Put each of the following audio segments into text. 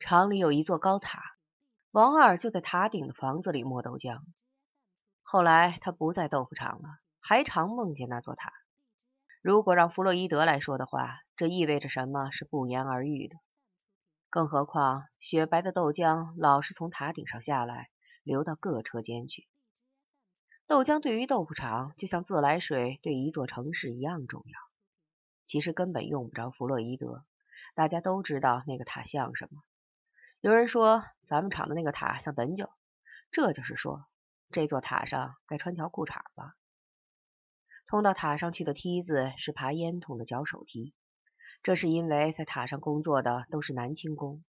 厂里有一座高塔，王二就在塔顶的房子里磨豆浆。后来他不在豆腐厂了，还常梦见那座塔。如果让弗洛伊德来说的话，这意味着什么是不言而喻的。更何况，雪白的豆浆老是从塔顶上下来，流到各车间去。豆浆对于豆腐厂，就像自来水对一座城市一样重要。其实根本用不着弗洛伊德，大家都知道那个塔像什么。有人说咱们厂的那个塔像等酒，这就是说这座塔上该穿条裤衩了。通到塔上去的梯子是爬烟筒的脚手梯，这是因为在塔上工作的都是男轻工，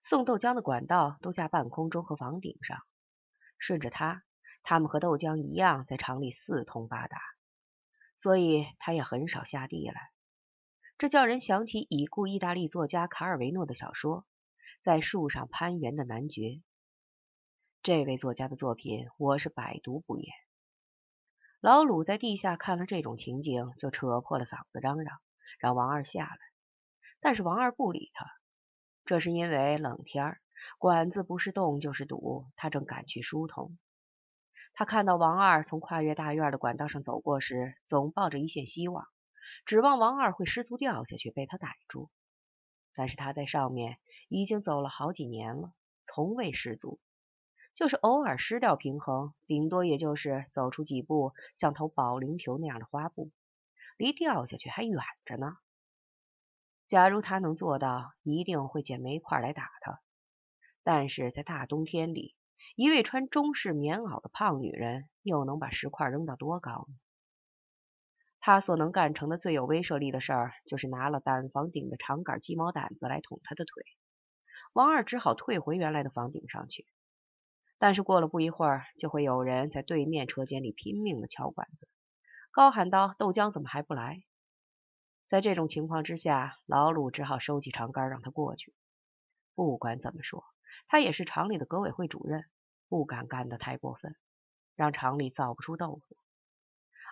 送豆浆的管道都架半空中和房顶上，顺着它，他们和豆浆一样在厂里四通八达，所以他也很少下地来。这叫人想起已故意大利作家卡尔维诺的小说。在树上攀援的男爵，这位作家的作品我是百读不厌。老鲁在地下看了这种情景，就扯破了嗓子嚷嚷，让王二下来。但是王二不理他，这是因为冷天，管子不是冻就是堵，他正赶去疏通。他看到王二从跨越大院的管道上走过时，总抱着一线希望，指望王二会失足掉下去，被他逮住。但是他在上面已经走了好几年了，从未失足，就是偶尔失掉平衡，顶多也就是走出几步，像投保龄球那样的花步，离掉下去还远着呢。假如他能做到，一定会捡煤块来打他。但是在大冬天里，一位穿中式棉袄的胖女人，又能把石块扔到多高呢？他所能干成的最有威慑力的事儿，就是拿了单房顶的长杆鸡毛掸子来捅他的腿。王二只好退回原来的房顶上去。但是过了不一会儿，就会有人在对面车间里拼命的敲管子，高喊道：“豆浆怎么还不来？”在这种情况之下，老鲁只好收起长杆让他过去。不管怎么说，他也是厂里的革委会主任，不敢干得太过分，让厂里造不出豆腐。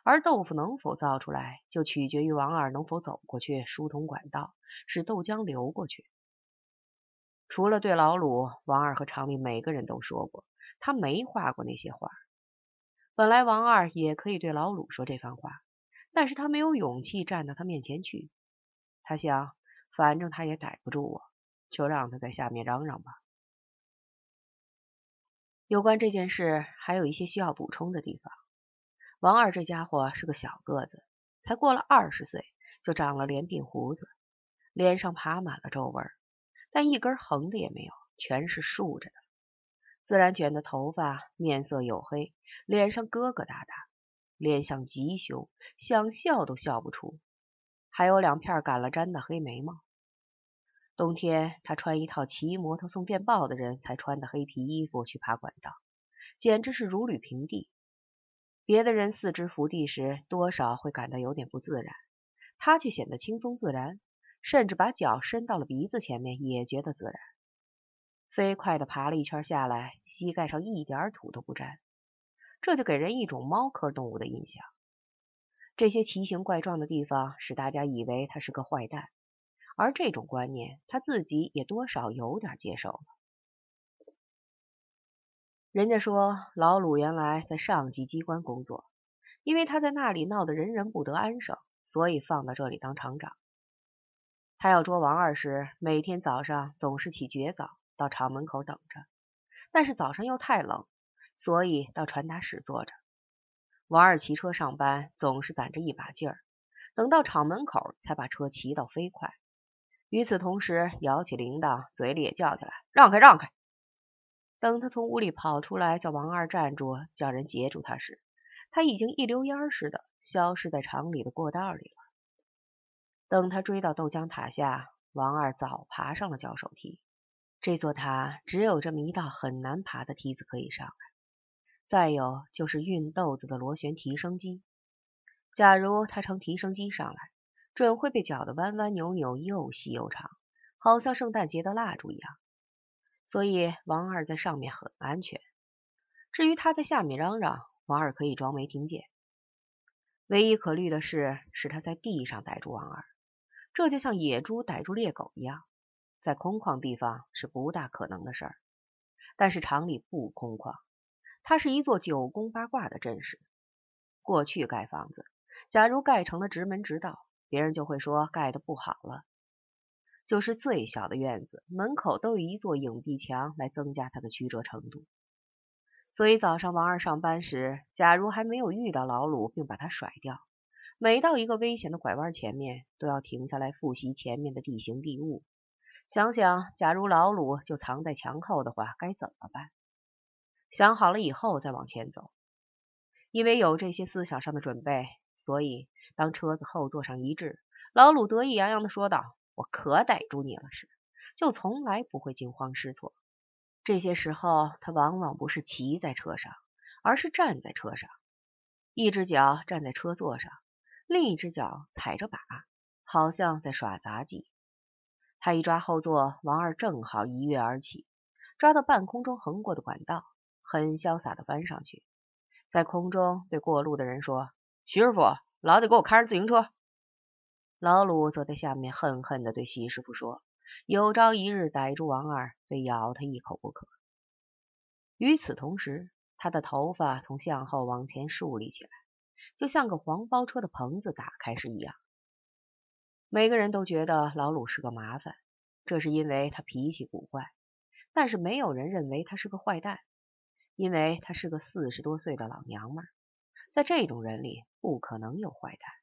而豆腐能否造出来，就取决于王二能否走过去疏通管道，使豆浆流过去。除了对老鲁，王二和厂里每个人都说过，他没画过那些画。本来王二也可以对老鲁说这番话，但是他没有勇气站到他面前去。他想，反正他也逮不住我，就让他在下面嚷嚷吧。有关这件事，还有一些需要补充的地方。王二这家伙是个小个子，才过了二十岁，就长了连鬓胡子，脸上爬满了皱纹，但一根横的也没有，全是竖着的。自然卷的头发，面色黝黑，脸上疙疙瘩瘩，脸相极凶，想笑都笑不出。还有两片干了粘的黑眉毛。冬天他穿一套骑摩托送电报的人才穿的黑皮衣服去爬管道，简直是如履平地。别的人四肢伏地时，多少会感到有点不自然，他却显得轻松自然，甚至把脚伸到了鼻子前面，也觉得自然。飞快的爬了一圈下来，膝盖上一点土都不沾，这就给人一种猫科动物的印象。这些奇形怪状的地方使大家以为他是个坏蛋，而这种观念他自己也多少有点接受了。人家说老鲁原来在上级机关工作，因为他在那里闹得人人不得安生，所以放到这里当厂长。他要捉王二时，每天早上总是起绝早到厂门口等着，但是早上又太冷，所以到传达室坐着。王二骑车上班总是攒着一把劲儿，等到厂门口才把车骑到飞快。与此同时，摇起铃铛，嘴里也叫起来：“让开，让开！”等他从屋里跑出来，叫王二站住，叫人截住他时，他已经一溜烟似的消失在厂里的过道里了。等他追到豆浆塔下，王二早爬上了脚手梯。这座塔只有这么一道很难爬的梯子可以上来，再有就是运豆子的螺旋提升机。假如他乘提升机上来，准会被搅得弯弯扭扭，又细又长，好像圣诞节的蜡烛一样。所以王二在上面很安全。至于他在下面嚷嚷，王二可以装没听见。唯一可虑的是，是他在地上逮住王二，这就像野猪逮住猎狗一样。在空旷地方是不大可能的事儿。但是厂里不空旷，它是一座九宫八卦的阵势。过去盖房子，假如盖成了直门直道，别人就会说盖的不好了。就是最小的院子，门口都有一座影壁墙来增加它的曲折程度。所以早上王二上班时，假如还没有遇到老鲁并把他甩掉，每到一个危险的拐弯前面，都要停下来复习前面的地形地物，想想假如老鲁就藏在墙后的话，该怎么办？想好了以后再往前走。因为有这些思想上的准备，所以当车子后座上一致，老鲁得意洋洋的说道。我可逮住你了是，就从来不会惊慌失措。这些时候，他往往不是骑在车上，而是站在车上，一只脚站在车座上，另一只脚踩着把，好像在耍杂技。他一抓后座，王二正好一跃而起，抓到半空中横过的管道，很潇洒的翻上去，在空中对过路的人说：“徐师傅，老得给我开上自行车。”老鲁则在下面恨恨的对徐师傅说：“有朝一日逮住王二，非咬他一口不可。”与此同时，他的头发从向后往前竖立起来，就像个黄包车的棚子打开时一样。每个人都觉得老鲁是个麻烦，这是因为他脾气古怪；但是没有人认为他是个坏蛋，因为他是个四十多岁的老娘们，在这种人里不可能有坏蛋。